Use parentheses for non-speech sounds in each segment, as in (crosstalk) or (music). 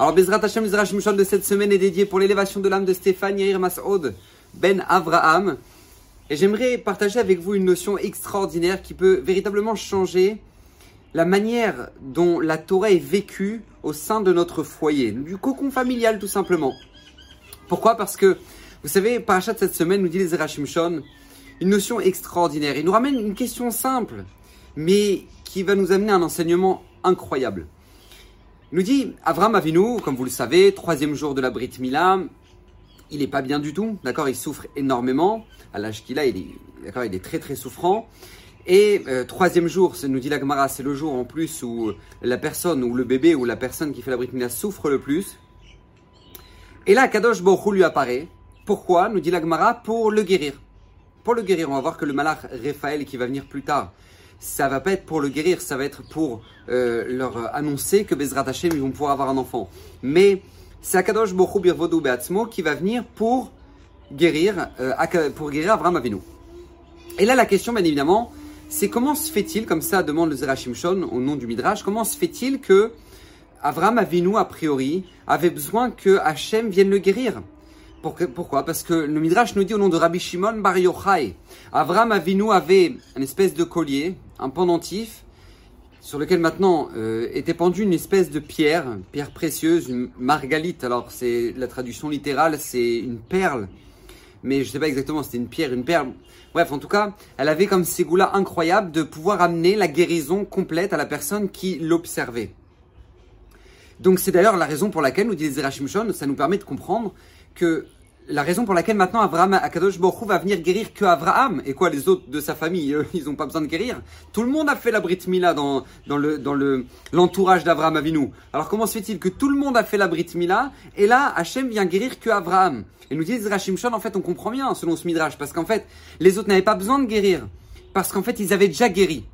Alors, Bezrat Hashem Shimshon de cette semaine est dédié pour l'élévation de l'âme de Stéphane Yair Masoud Ben Avraham. Et j'aimerais partager avec vous une notion extraordinaire qui peut véritablement changer la manière dont la Torah est vécue au sein de notre foyer, du cocon familial tout simplement. Pourquoi? Parce que, vous savez, Parachat de cette semaine nous dit les Zerachimshon une notion extraordinaire. Il nous ramène une question simple, mais qui va nous amener à un enseignement incroyable. Nous dit, Avram Avinu, comme vous le savez, troisième jour de la Brit Mila, il n'est pas bien du tout, d'accord Il souffre énormément. À l'âge qu'il a, il est, d'accord, il est très très souffrant. Et euh, troisième jour, nous dit la Gemara, c'est le jour en plus où la personne, ou le bébé, ou la personne qui fait la Brit Mila souffre le plus. Et là, Kadosh Baruch lui apparaît. Pourquoi Nous dit la Gemara, pour le guérir. Pour le guérir, on va voir que le malach Raphaël qui va venir plus tard, ça va pas être pour le guérir, ça va être pour euh, leur annoncer que Bezrat Hashem, ils vont pouvoir avoir un enfant. Mais c'est Akadosh Bochou Birvodou Beatzmo qui va venir pour guérir, euh, pour guérir Avram Avinu. Et là, la question, bien évidemment, c'est comment se fait-il, comme ça demande le Zerachimshon au nom du Midrash, comment se fait-il que Avram Avinu, a priori, avait besoin que Hachem vienne le guérir? Pourquoi? Parce que le Midrash nous dit au nom de Rabbi Shimon Bar Yochai, Avram Avinu avait une espèce de collier, un pendentif, sur lequel maintenant euh, était pendue une espèce de pierre, pierre précieuse, une margalite. Alors c'est la traduction littérale, c'est une perle, mais je ne sais pas exactement, c'était une pierre, une perle. Bref, en tout cas, elle avait comme ces goûts-là incroyables de pouvoir amener la guérison complète à la personne qui l'observait. Donc c'est d'ailleurs la raison pour laquelle, nous dit Zerachim ça nous permet de comprendre que la raison pour laquelle maintenant Abraham Akadosh Baruch va venir guérir que Abraham et quoi les autres de sa famille ils n'ont pas besoin de guérir. Tout le monde a fait la Brit Mila dans, dans le dans le l'entourage d'Abraham Avinu. Alors comment se fait-il que tout le monde a fait la Brit Mila et là Hachem vient guérir que Abraham et nous dit Rachim Shon en fait on comprend bien selon ce midrash parce qu'en fait les autres n'avaient pas besoin de guérir. Parce qu'en fait ils avaient déjà guéri.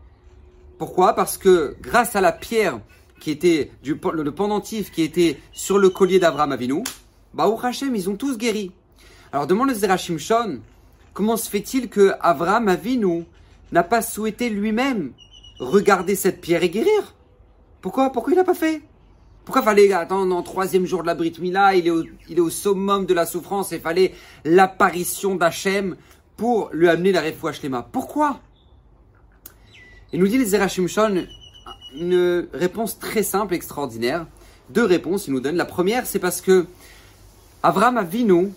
Pourquoi? Parce que grâce à la pierre qui était du le pendentif qui était sur le collier d'Abraham Avinu bah Hachem ils ont tous guéri. Alors demande le Zerachim Shon, comment se fait-il que Avram Avinu n'a pas souhaité lui-même regarder cette pierre et guérir? Pourquoi? Pourquoi il n'a pas fait? Pourquoi fallait attendre en troisième jour de la Brit Mila il est, au, il summum de la souffrance et fallait l'apparition d'Hachem pour lui amener la Refoua Shlema? Pourquoi? Il nous dit les Zerachim Shon une réponse très simple, extraordinaire. Deux réponses, il nous donne. La première, c'est parce que Avram Avinu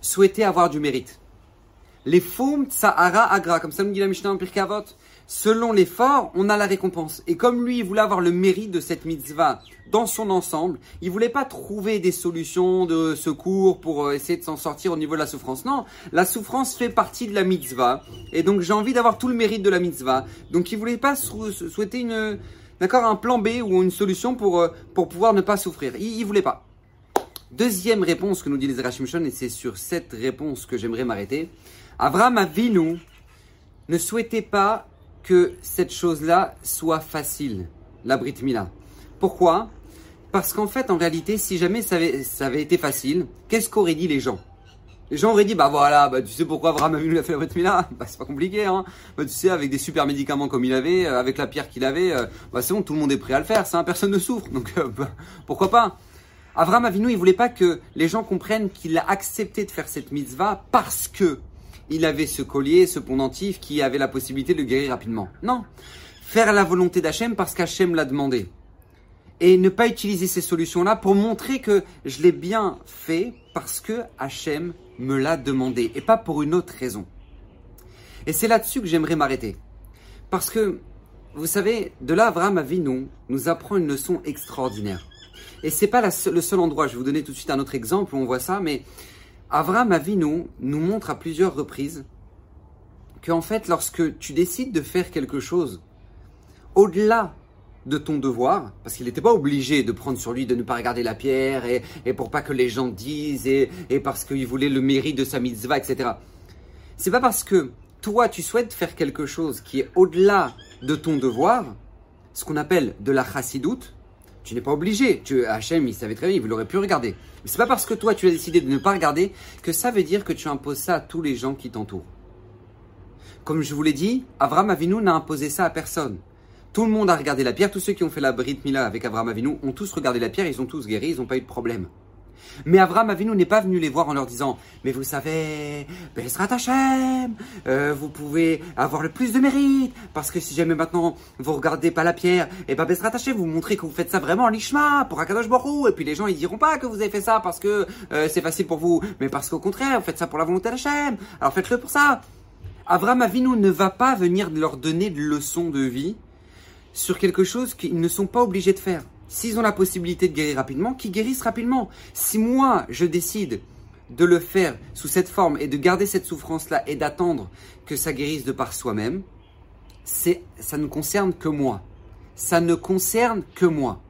souhaiter avoir du mérite. Les foum tsahara agra, comme ça nous dit la Mishnah en Pirkavot. Selon l'effort, on a la récompense. Et comme lui, il voulait avoir le mérite de cette mitzvah dans son ensemble, il voulait pas trouver des solutions de secours pour euh, essayer de s'en sortir au niveau de la souffrance. Non, la souffrance fait partie de la mitzvah. Et donc j'ai envie d'avoir tout le mérite de la mitzvah. Donc il voulait pas souhaiter une, d'accord, un plan B ou une solution pour, euh, pour pouvoir ne pas souffrir. Il, il voulait pas. Deuxième réponse que nous dit les Rachimshon, et c'est sur cette réponse que j'aimerais m'arrêter. Avram Avinu ne souhaitait pas que cette chose-là soit facile, la Brit Mila. Pourquoi? Parce qu'en fait, en réalité, si jamais ça avait, été facile, qu'est-ce qu'auraient dit les gens? Les gens auraient dit, bah voilà, bah tu sais pourquoi Avram Avinu a fait la Brit Mila Bah c'est pas compliqué, hein. Bah tu sais, avec des super médicaments comme il avait, euh, avec la pierre qu'il avait, euh, bah c'est bon, tout le monde est prêt à le faire, ça, personne ne souffre, donc euh, bah, pourquoi pas? Avram Avinu, il voulait pas que les gens comprennent qu'il a accepté de faire cette mitzvah parce que il avait ce collier, ce pendentif qui avait la possibilité de le guérir rapidement. Non. Faire la volonté d'Hachem parce qu'Hachem l'a demandé. Et ne pas utiliser ces solutions-là pour montrer que je l'ai bien fait parce que Hachem me l'a demandé et pas pour une autre raison. Et c'est là-dessus que j'aimerais m'arrêter. Parce que, vous savez, de là, Avram Avinu nous apprend une leçon extraordinaire. Et c'est pas le seul endroit. Je vais vous donner tout de suite un autre exemple où on voit ça, mais Avram Avinu nous montre à plusieurs reprises qu'en fait, lorsque tu décides de faire quelque chose au-delà de ton devoir, parce qu'il n'était pas obligé de prendre sur lui de ne pas regarder la pierre et, et pour pas que les gens disent et, et parce qu'il voulait le mérite de sa mitzvah, etc. C'est pas parce que toi tu souhaites faire quelque chose qui est au-delà de ton devoir, ce qu'on appelle de la chassidoute, tu n'es pas obligé. Tu, Hachem, il savait très bien, il aurait pu regarder. Mais c'est pas parce que toi, tu as décidé de ne pas regarder que ça veut dire que tu imposes ça à tous les gens qui t'entourent. Comme je vous l'ai dit, Avram Avinu n'a imposé ça à personne. Tout le monde a regardé la pierre. Tous ceux qui ont fait la Brit Mila avec Abraham Avinu ont tous regardé la pierre. Ils ont tous guéri. Ils n'ont pas eu de problème. Mais Abraham Avinu n'est pas venu les voir en leur disant Mais vous savez, Bezrat Hashem, euh, vous pouvez avoir le plus de mérite, parce que si jamais maintenant vous regardez pas la pierre, et eh ben Bezrat vous montrez que vous faites ça vraiment en lishma, pour Akadosh Borou, et puis les gens ils diront pas que vous avez fait ça parce que euh, c'est facile pour vous, mais parce qu'au contraire, vous faites ça pour la volonté d'Hachem, alors faites-le pour ça. Abraham Avinu ne va pas venir leur donner de leçons de vie sur quelque chose qu'ils ne sont pas obligés de faire. S'ils ont la possibilité de guérir rapidement, qu'ils guérissent rapidement. Si moi, je décide de le faire sous cette forme et de garder cette souffrance-là et d'attendre que ça guérisse de par soi-même, ça ne concerne que moi. Ça ne concerne que moi.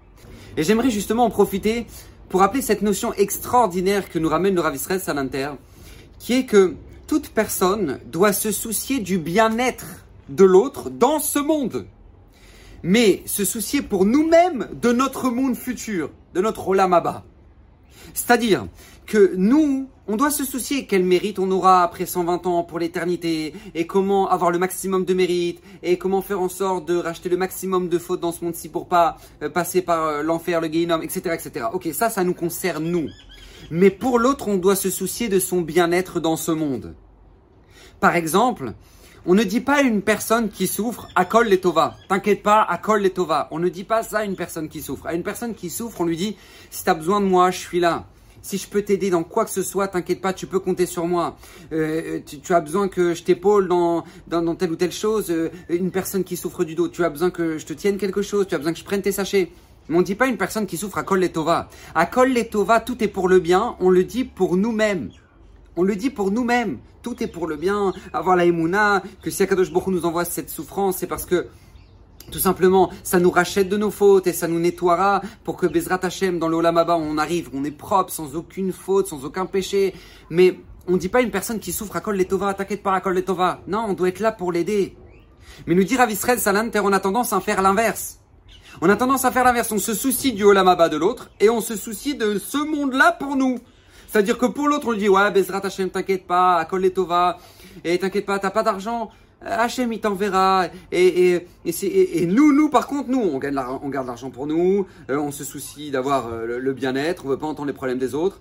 Et j'aimerais justement en profiter pour rappeler cette notion extraordinaire que nous ramène le Rav Israël Salanter, qui est que toute personne doit se soucier du bien-être de l'autre dans ce monde mais se soucier pour nous-mêmes de notre monde futur, de notre Olamaba. C'est-à-dire que nous, on doit se soucier quel mérite on aura après 120 ans pour l'éternité, et comment avoir le maximum de mérite, et comment faire en sorte de racheter le maximum de fautes dans ce monde-ci pour pas euh, passer par euh, l'enfer, le guéhinom, etc., etc. Ok, ça, ça nous concerne nous. Mais pour l'autre, on doit se soucier de son bien-être dans ce monde. Par exemple, on ne dit pas à une personne qui souffre, Akol letova. T'inquiète pas, Akol letova. On ne dit pas ça à une personne qui souffre. À une personne qui souffre, on lui dit, si tu as besoin de moi, je suis là. Si je peux t'aider dans quoi que ce soit, t'inquiète pas, tu peux compter sur moi. Euh, tu, as besoin que je t'épaule dans, dans, telle ou telle chose. Euh, une personne qui souffre du dos, tu as besoin que je te tienne quelque chose. Tu as besoin que je prenne tes sachets. Mais on ne dit pas une personne qui souffre à Kol Letova. À Kol Letova, tout est pour le bien. On le dit pour nous-mêmes. On le dit pour nous-mêmes. Tout est pour le bien. Avoir la que si Akadosh Baruch nous envoie cette souffrance, c'est parce que tout simplement, ça nous rachète de nos fautes et ça nous nettoiera pour que Bezrat Hashem, dans le Olamaba, on arrive, on est propre, sans aucune faute, sans aucun péché. Mais on ne dit pas une personne qui souffre à Kol Letova, t'inquiète pas à Kol Letova. Non, on doit être là pour l'aider. Mais nous dire à Visrael Salanter, on a tendance à faire l'inverse. On a tendance à faire l'inverse. On se soucie du Olamaba de l'autre et on se soucie de ce monde-là pour nous. C'est-à-dire que pour l'autre, on lui dit, ouais, Bezrat Hachem, t'inquiète pas, Akol Letova, et t'inquiète pas, t'as pas d'argent, Hachem, il t'enverra. Et, nous, nous, par contre, nous, on garde l'argent pour nous, euh, on se soucie d'avoir euh, le, bien-être, on veut pas entendre les problèmes des autres.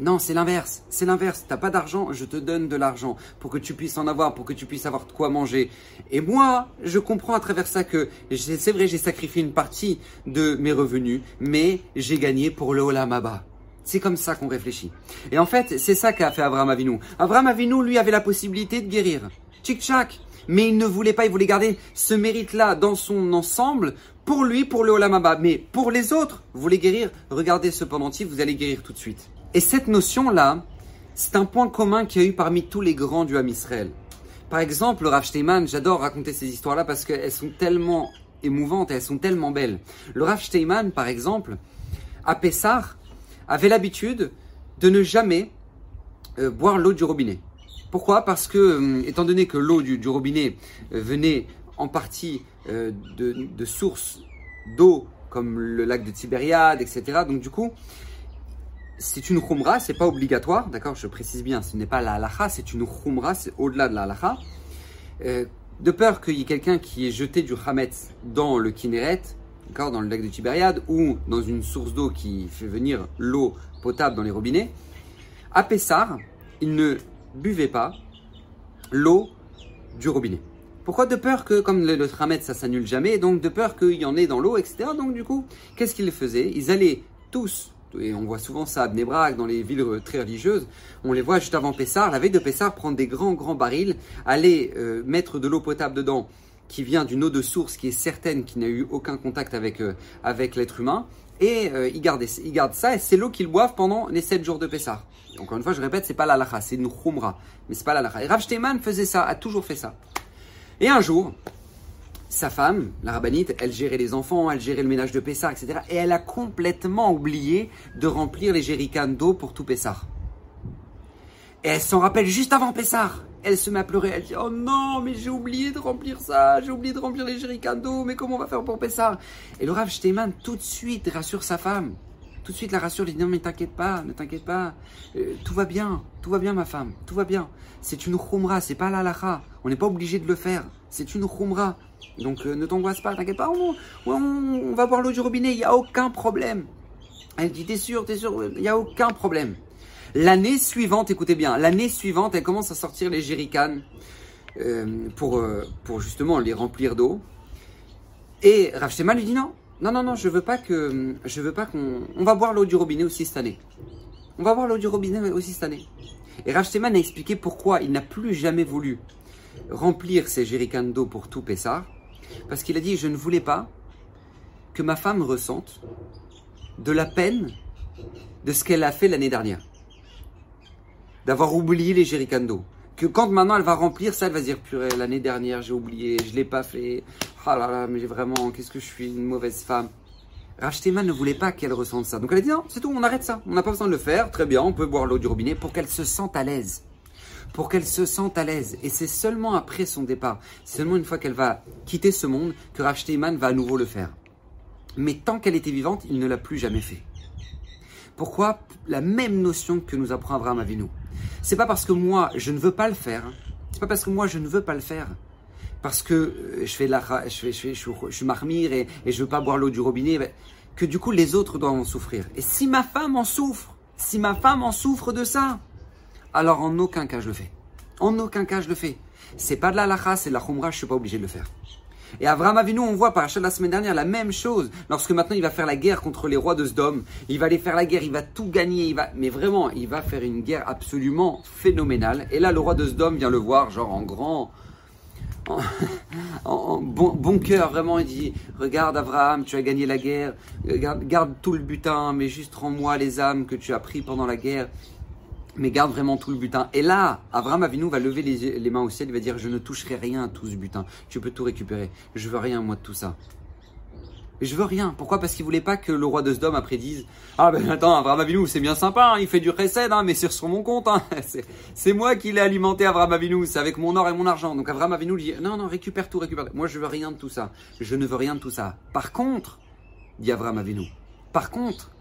Non, c'est l'inverse. C'est l'inverse. T'as pas d'argent, je te donne de l'argent pour que tu puisses en avoir, pour que tu puisses avoir de quoi manger. Et moi, je comprends à travers ça que c'est vrai, j'ai sacrifié une partie de mes revenus, mais j'ai gagné pour le Olamaba. C'est comme ça qu'on réfléchit. Et en fait, c'est ça qu'a fait Abraham Avinu. Abraham Avinu, lui, avait la possibilité de guérir. Tchik-tchak. Mais il ne voulait pas, il voulait garder ce mérite-là dans son ensemble pour lui, pour le Olamaba. Mais pour les autres, vous voulez guérir, regardez ce pendentif, vous allez guérir tout de suite. Et cette notion-là, c'est un point commun qu'il y a eu parmi tous les grands du Ham Israël. Par exemple, le Rav Steinman, j'adore raconter ces histoires-là parce qu'elles sont tellement émouvantes elles sont tellement belles. Le Rav Steinman, par exemple, à Pessah, avait l'habitude de ne jamais euh, boire l'eau du robinet. Pourquoi? Parce que, euh, étant donné que l'eau du, robinet euh, venait en partie de, sources d'eau comme le lac de Tibériade, etc. Donc du coup, c'est une khumra, c'est pas obligatoire, d'accord? Je précise bien, ce n'est pas la halacha, c'est une khumra, c'est au-delà de la halacha. de peur qu'il y ait quelqu'un qui ait jeté du hametz dans le kineret, dans le lac de Tibériade ou dans une source d'eau qui fait venir l'eau potable dans les robinets, à Pessar, il ne buvait pas l'eau du robinet. Pourquoi De peur que, comme le, le ça s'annule jamais, donc de peur qu'il y en ait dans l'eau, etc. Donc du coup, qu'est-ce qu'ils faisaient? Ils allaient tous, et on voit souvent ça à Bnebrak, dans les villes très religieuses, on les voit juste avant Pessar, la veille de Pessar, prendre des grands, grands barils, aller euh, mettre de l'eau potable dedans, qui vient d'une eau de source qui est certaine, qui n'a eu aucun contact avec, euh, avec l'être humain, et euh, ils, gardent, ça, et c'est l'eau qu'ils boivent pendant les 7 jours de Pessah. Encore une fois, je répète, c'est pas la lacha, c'est une khumra, mais c'est pas la lacha. Et Rav Steinman faisait ça, a toujours fait ça. Et un jour, sa femme, la rabbinite, elle gérait les enfants, elle gérait le ménage de Pessah, etc. Et elle a complètement oublié de remplir les jerrycans d'eau pour tout Pessah. Et elle s'en rappelle juste avant Pessah. Elle se met à pleurer, elle dit Oh non, mais j'ai oublié de remplir ça, j'ai oublié de remplir les jerrycans d'eau, mais comment on va faire pour ça Et le Rav Steinman, tout de suite, rassure sa femme. Tout de suite la rassure, lui dit Non, mais t'inquiète pas, ne t'inquiète pas, euh, tout va bien, tout va bien, ma femme, tout va bien. C'est une khumra, c'est pas la lacha, on n'est pas obligé de le faire, c'est une khumra. Donc euh, ne t'angoisse pas, t'inquiète pas, on, on, va boire l'eau du robinet, il n'y a aucun problème. Elle dit, t'es sûr, t'es sûr, il n'y a aucun problème. L'année suivante, écoutez bien, l'année suivante, elle commence à sortir les jerrycans euh, pour, euh, pour justement les remplir d'eau. Et Rav lui dit non, non, non, non, je veux pas que, je veux pas qu'on, on va boire l'eau du robinet aussi cette année. On va boire l'eau du robinet aussi cette année. Et Rav a expliqué pourquoi il n'a plus jamais voulu remplir ses jerrycans d'eau pour tout Pessah. Parce qu'il a dit, je ne voulais pas que ma femme ressente de la peine de ce qu'elle a fait l'année dernière. D'avoir oublié les jerrycans d'eau. Que quand maintenant elle va remplir ça, elle va se dire, purée, l'année dernière j'ai oublié, je l'ai pas fait. Ah là là, mais vraiment, qu'est-ce que je suis une mauvaise femme. Rachtema ne voulait pas qu'elle ressente ça. Donc elle a dit non, c'est tout, on arrête ça. On n'a pas besoin de le faire. Très bien, on peut boire l'eau du robinet pour qu'elle se sente à l'aise pour qu'elle se sente à l'aise. Et c'est seulement après son départ, seulement une fois qu'elle va quitter ce monde, que Rav va à nouveau le faire. Mais tant qu'elle était vivante, il ne l'a plus jamais fait. Pourquoi? La même notion que nous apprend Abraham Avinu. C'est pas parce que moi je ne veux pas le faire. C'est pas parce que moi je ne veux pas le faire. Parce que euh, je fais la, je fais, je, je, suis marmire et, et je veux pas boire l'eau du robinet, ben, que du coup les autres doivent en souffrir. Et si ma femme en souffre, si ma femme en souffre de ça, alors en aucun cas je le fais. En aucun cas je le fais. C'est pas de la lacha, c'est de la khumra, je suis pas obligé de le faire. Et Avraham Avinu, on voit par la semaine dernière la même chose. Lorsque maintenant il va faire la guerre contre les rois de Sdom, il va aller faire la guerre, il va tout gagner, il va, mais vraiment, il va faire une guerre absolument phénoménale. Et là, le roi de Sdom vient le voir, genre en grand, en, (laughs) bon, cœur, vraiment, il dit Regarde, Abraham, tu as gagné la guerre, garde, garde tout le butin, mais juste rends-moi les âmes que tu as pris pendant la guerre mais garde vraiment tout le butin. Et là, Abraham Avinu va lever les, mains au ciel, il va dire, je ne toucherai rien à tout ce butin, tu peux tout récupérer, je veux rien moi de tout ça. Je veux rien. Pourquoi? Parce qu'il voulait pas que le roi de Sdom après dise Ah ben attends, Abraham Avinu, c'est bien sympa, hein, il fait du recède, hein, mais c'est sur mon compte. Hein. (laughs) C'est moi qui l'ai alimenté, Abraham Avinu, c'est avec mon or et mon argent. Donc Abraham Avinu lui dit Non, non, récupère tout, récupère. Moi, je veux rien de tout ça. Je ne veux rien de tout ça. Par contre, dit Abraham Avinu, par contre,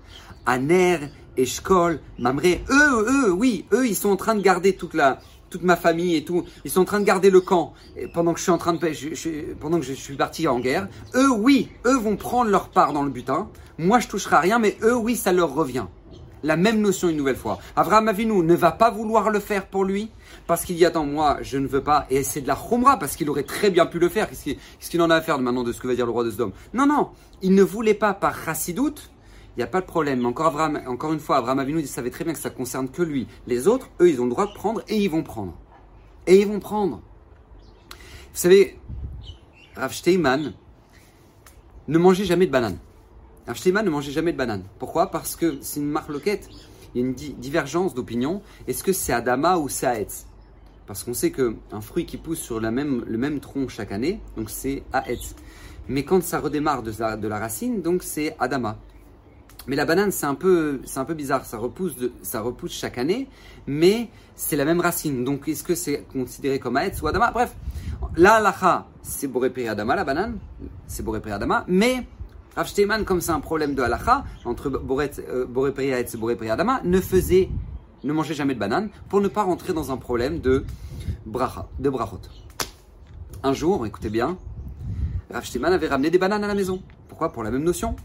Aner, Eshkol, Mamré, eux, eux, oui, eux, ils sont en train de garder toute la, toute ma famille et tout, ils sont en train de garder le camp pendant que je suis en train de, pendant que je suis parti en guerre. Eux, oui, eux vont prendre leur part dans le butin. Moi, je toucherai rien, mais eux, oui, ça leur revient. La même notion une nouvelle fois. Avraham Avinu ne va pas vouloir le faire pour lui parce qu'il dit attends moi je ne veux pas et c'est de la chumra parce qu'il aurait très bien pu le faire. Qu'est-ce qu'il en a à faire maintenant de ce que va dire le roi de Sodome? Non non, il ne voulait pas par chassidoute il n'y a pas de problème. Encore, encore une fois, Abraham Avinu savait très bien que ça concerne que lui. Les autres, eux, ils ont le droit de prendre et ils vont prendre. Et ils vont prendre. Vous savez, Rav Steinman ne mangeait jamais de banane. Rav Steinman ne mangeait jamais de banane. Pourquoi? Parce que c'est une marque loquette. Il y a une divergence d'opinion. Est-ce que c'est Adama ou c'est Aetz? Parce qu'on sait qu'un fruit qui pousse sur la le même tronc chaque année, donc c'est Aetz. Mais quand ça redémarre de de la racine, donc c'est Adama. Mais la banane, c'est un peu, c'est un peu bizarre. Ça repousse, ça repousse chaque année, mais c'est la même racine. Donc, est-ce que c'est considéré comme Aetz ou Adama? Bref, la halacha, c'est Boré Adama, la banane, c'est Boré Adama, mais Rav comme c'est un problème de halacha, entre Boré euh, Aetz et Boré Adama, ne faisait, ne mangeait jamais de banane pour ne pas rentrer dans un problème de bracha, de brachot. Un jour, écoutez bien, Rav avait ramené des bananes à la maison. Pourquoi? Pour la même notion.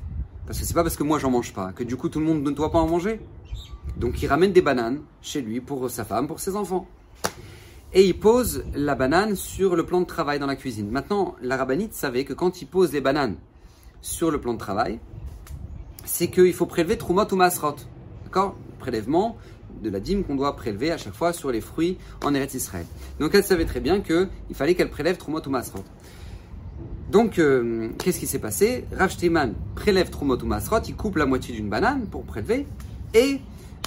Parce que c'est pas parce que moi j'en mange pas que du coup tout le monde ne doit pas en manger. Donc il ramène des bananes chez lui pour sa femme, pour ses enfants. Et il pose la banane sur le plan de travail dans la cuisine. Maintenant, la rabbinite savait que quand il pose les bananes sur le plan de travail, c'est qu'il faut prélever Trumot ou Masrot. D'accord? Prélèvement de la dîme qu'on doit prélever à chaque fois sur les fruits en Eretz Israël. Donc elle savait très bien qu'il fallait qu'elle prélève Trumot ou Masrot. Donc, euh, qu'est-ce qui s'est passé? Rav prélève Trumot ou Masrot, il coupe la moitié d'une banane pour prélever et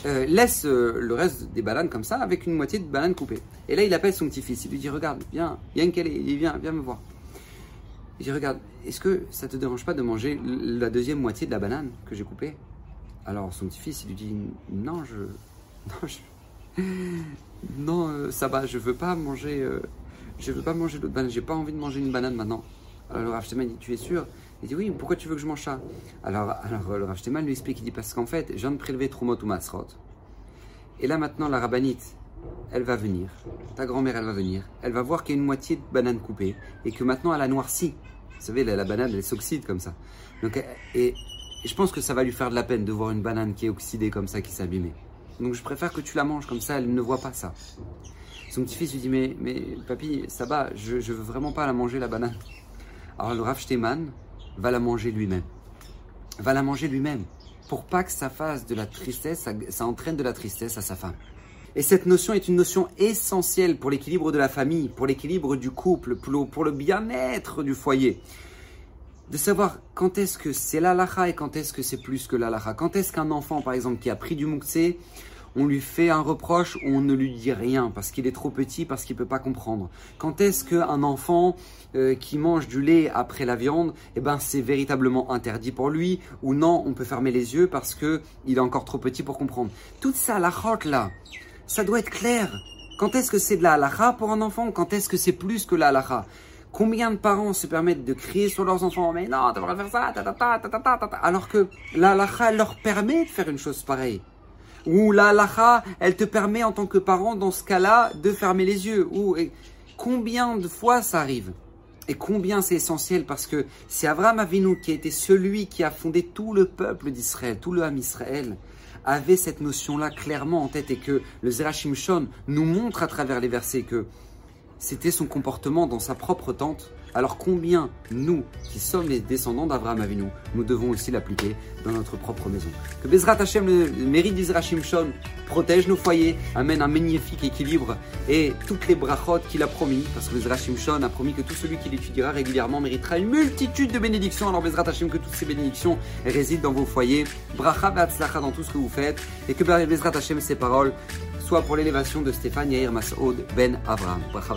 euh, laisse euh, le reste des bananes comme ça avec une moitié de banane coupée. Et là, il appelle son petit-fils, il lui dit Regarde, viens, Yann il Viens, me voir. Il dit Regarde, est-ce que ça te dérange pas de manger la deuxième moitié de la banane que j'ai coupée? Alors, son petit-fils, il lui dit Non, je. (laughs) Non, je... ça va, je veux pas manger. je veux pas manger l'autre banane, j'ai pas envie de manger une banane maintenant. Alors le Rav dit Tu es sûr? Il dit Oui, pourquoi tu veux que je mange ça? Alors, alors le Rav lui explique Il dit Parce qu'en fait, je viens de prélever Trumot ou Masrot. Et là maintenant, la rabbinite, elle va venir, ta grand-mère, elle va venir, elle va voir qu'il y a une moitié de banane coupée et que maintenant elle a noirci. Vous savez, la, banane, elle s'oxyde comme ça. Donc, et, je pense que ça va lui faire de la peine de voir une banane qui est oxydée comme ça, qui abîmée. Donc je préfère que tu la manges comme ça, elle ne voit pas ça. Son petit-fils lui dit mais, mais papy, ça va, je, ne veux vraiment pas la manger la banane. Alors le Rav va la manger lui-même. Va la manger lui-même. Pour pas que ça fasse de la tristesse, ça, entraîne de la tristesse à sa femme. Et cette notion est une notion essentielle pour l'équilibre de la famille, pour l'équilibre du couple, pour le bien-être du foyer. De savoir quand est-ce que c'est l'alaha et quand est-ce que c'est plus que l'alaha. Quand est-ce qu'un enfant, par exemple, qui a pris du mouktsé, on lui fait un reproche ou on ne lui dit rien parce qu'il est trop petit, parce qu'il ne peut pas comprendre. Quand est-ce qu'un enfant euh, qui mange du lait après la viande, eh ben c'est véritablement interdit pour lui ou non, on peut fermer les yeux parce qu'il est encore trop petit pour comprendre. Toute ça, la là, ça doit être clair. Quand est-ce que c'est de la halakha pour un enfant? Quand est-ce que c'est plus que la halakha? Combien de parents se permettent de crier sur leurs enfants Mais non, devrais faire ça, ta, ta, ta, alors que la halakha leur permet de faire une chose pareille. Ou la halacha, elle te permet en tant que parent, dans ce cas-là, de fermer les yeux. Ou combien de fois ça arrive et combien c'est essentiel parce que c'est Abraham Avinu qui a été celui qui a fondé tout le peuple d'Israël, tout le Ham Israël, avait cette notion-là clairement en tête et que le Zerachim Shon nous montre à travers les versets que c'était son comportement dans sa propre tente alors combien nous, qui sommes les descendants d'Abraham Avinu, nous devons aussi l'appliquer dans notre propre maison Que Bezrat Hashem, le mérite d'Isra Shimshon, protège nos foyers, amène un magnifique équilibre et toutes les brachot qu'il a promis, parce que Bezrat Shimshon a promis que tout celui qui l'étudiera régulièrement méritera une multitude de bénédictions. Alors Bezrat Hashem, que toutes ces bénédictions résident dans vos foyers, bracha dans tout ce que vous faites, et que Bezrat Hashem, ces paroles, soient pour l'élévation de Stéphane Yair Masoud Ben Abraham. Bracha